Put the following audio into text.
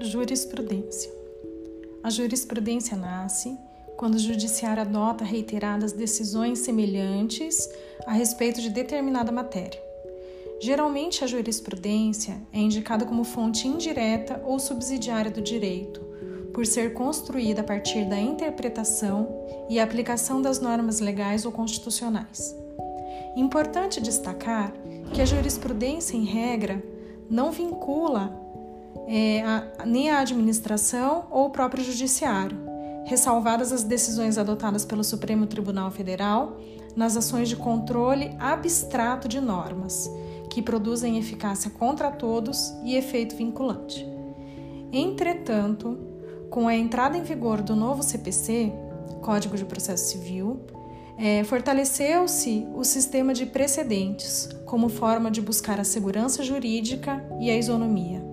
Jurisprudência. A jurisprudência nasce quando o judiciário adota reiteradas decisões semelhantes a respeito de determinada matéria. Geralmente, a jurisprudência é indicada como fonte indireta ou subsidiária do direito, por ser construída a partir da interpretação e aplicação das normas legais ou constitucionais. Importante destacar que a jurisprudência, em regra, não vincula é, a, nem a administração ou o próprio judiciário, ressalvadas as decisões adotadas pelo Supremo Tribunal Federal nas ações de controle abstrato de normas, que produzem eficácia contra todos e efeito vinculante. Entretanto, com a entrada em vigor do novo CPC, Código de Processo Civil, é, fortaleceu-se o sistema de precedentes como forma de buscar a segurança jurídica e a isonomia.